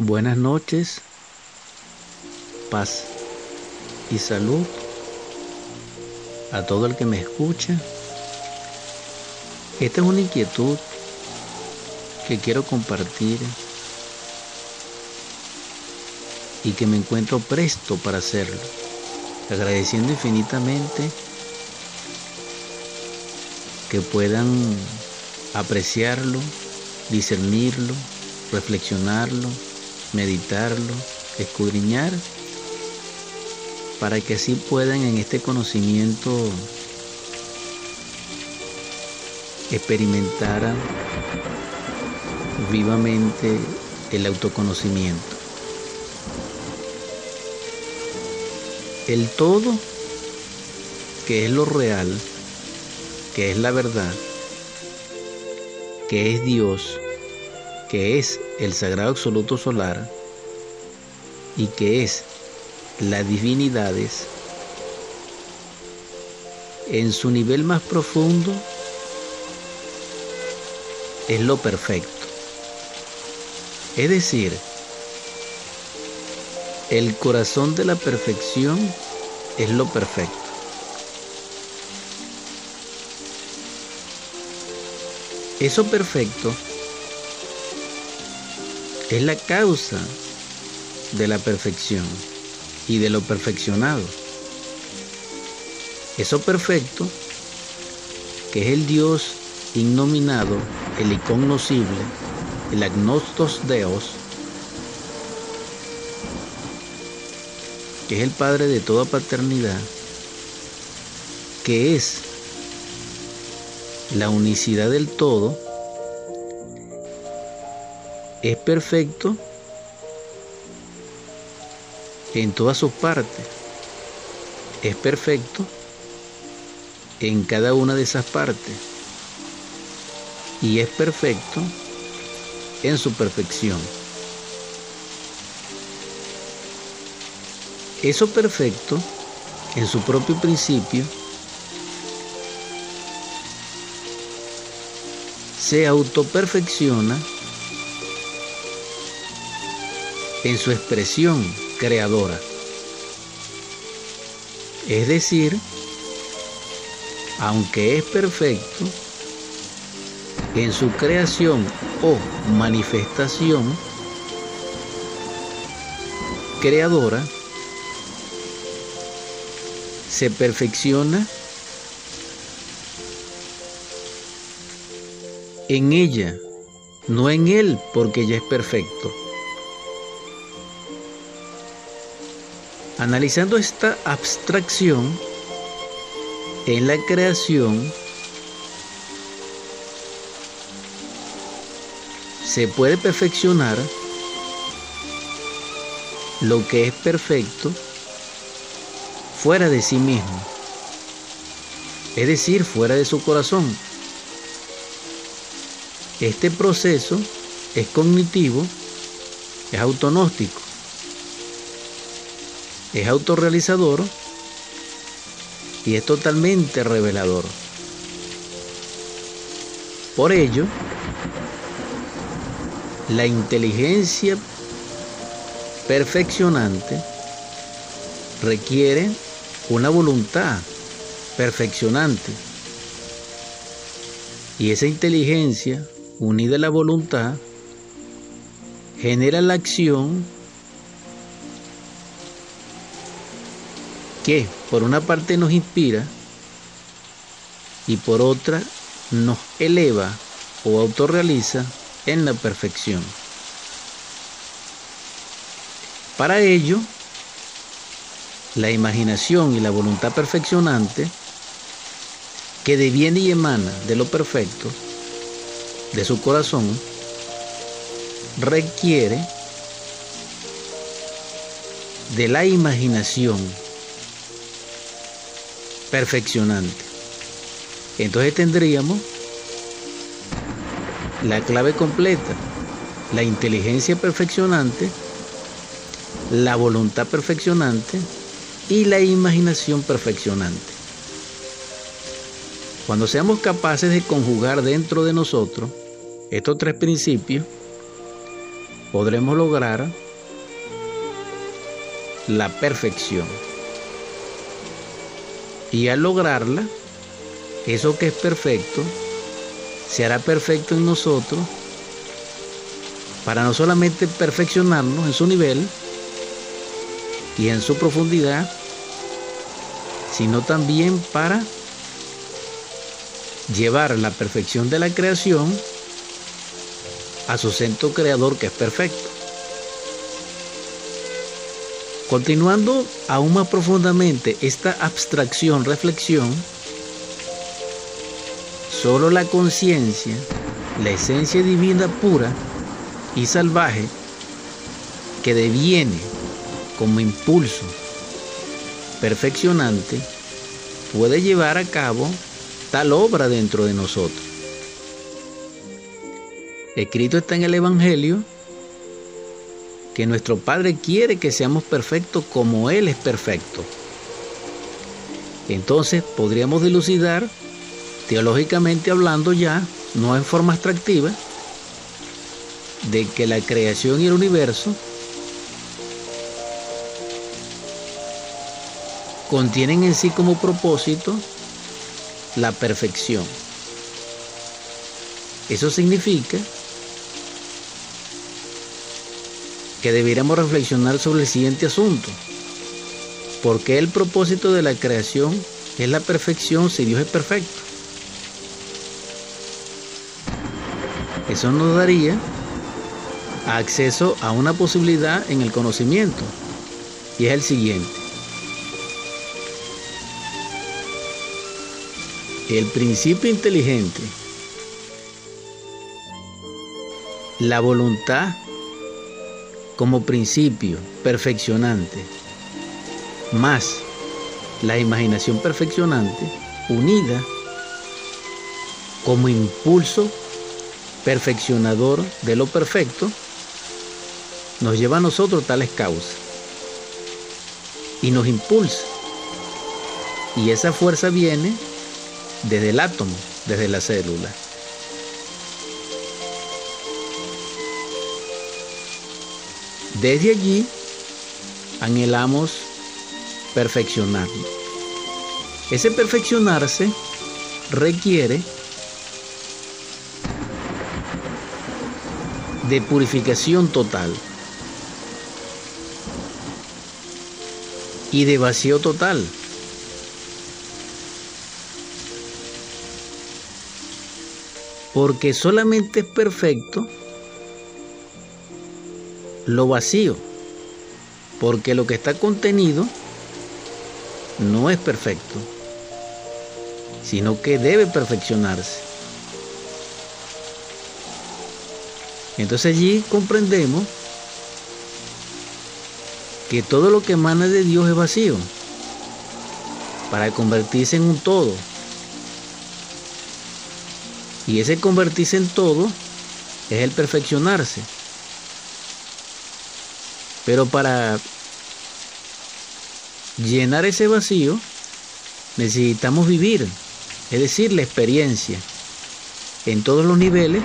Buenas noches, paz y salud a todo el que me escucha. Esta es una inquietud que quiero compartir y que me encuentro presto para hacerlo, agradeciendo infinitamente que puedan apreciarlo, discernirlo, reflexionarlo, meditarlo, escudriñar, para que así puedan en este conocimiento experimentar vivamente el autoconocimiento. El todo, que es lo real, que es la verdad, que es Dios, que es el sagrado absoluto solar y que es las divinidades, en su nivel más profundo es lo perfecto. Es decir, el corazón de la perfección es lo perfecto. Eso perfecto es la causa de la perfección y de lo perfeccionado. Eso perfecto, que es el Dios innominado, el incognoscible, el agnostos Deos, que es el Padre de toda paternidad, que es la unicidad del todo, es perfecto en todas sus partes. Es perfecto en cada una de esas partes. Y es perfecto en su perfección. Eso perfecto, en su propio principio, se autoperfecciona en su expresión creadora. Es decir, aunque es perfecto, en su creación o manifestación creadora, se perfecciona en ella, no en él, porque ella es perfecto. Analizando esta abstracción en la creación, se puede perfeccionar lo que es perfecto fuera de sí mismo, es decir, fuera de su corazón. Este proceso es cognitivo, es autonóstico es autorrealizador y es totalmente revelador. Por ello, la inteligencia perfeccionante requiere una voluntad perfeccionante. Y esa inteligencia, unida a la voluntad, genera la acción que por una parte nos inspira y por otra nos eleva o autorrealiza en la perfección. Para ello, la imaginación y la voluntad perfeccionante, que deviene y emana de lo perfecto, de su corazón, requiere de la imaginación perfeccionante. Entonces tendríamos la clave completa, la inteligencia perfeccionante, la voluntad perfeccionante y la imaginación perfeccionante. Cuando seamos capaces de conjugar dentro de nosotros estos tres principios, podremos lograr la perfección. Y al lograrla, eso que es perfecto, se hará perfecto en nosotros para no solamente perfeccionarnos en su nivel y en su profundidad, sino también para llevar la perfección de la creación a su centro creador que es perfecto. Continuando aún más profundamente esta abstracción, reflexión, solo la conciencia, la esencia divina pura y salvaje, que deviene como impulso perfeccionante, puede llevar a cabo tal obra dentro de nosotros. Escrito está en el Evangelio que nuestro Padre quiere que seamos perfectos como Él es perfecto. Entonces podríamos dilucidar, teológicamente hablando ya, no en forma extractiva, de que la creación y el universo contienen en sí como propósito la perfección. Eso significa que debiéramos reflexionar sobre el siguiente asunto. ¿Por qué el propósito de la creación es la perfección si Dios es perfecto? Eso nos daría acceso a una posibilidad en el conocimiento y es el siguiente. El principio inteligente, la voluntad como principio perfeccionante, más la imaginación perfeccionante unida como impulso perfeccionador de lo perfecto, nos lleva a nosotros tales causas y nos impulsa. Y esa fuerza viene desde el átomo, desde la célula. Desde allí anhelamos perfeccionarnos. Ese perfeccionarse requiere de purificación total y de vacío total. Porque solamente es perfecto lo vacío, porque lo que está contenido no es perfecto, sino que debe perfeccionarse. Entonces allí comprendemos que todo lo que emana de Dios es vacío para convertirse en un todo. Y ese convertirse en todo es el perfeccionarse. Pero para llenar ese vacío necesitamos vivir, es decir, la experiencia en todos los niveles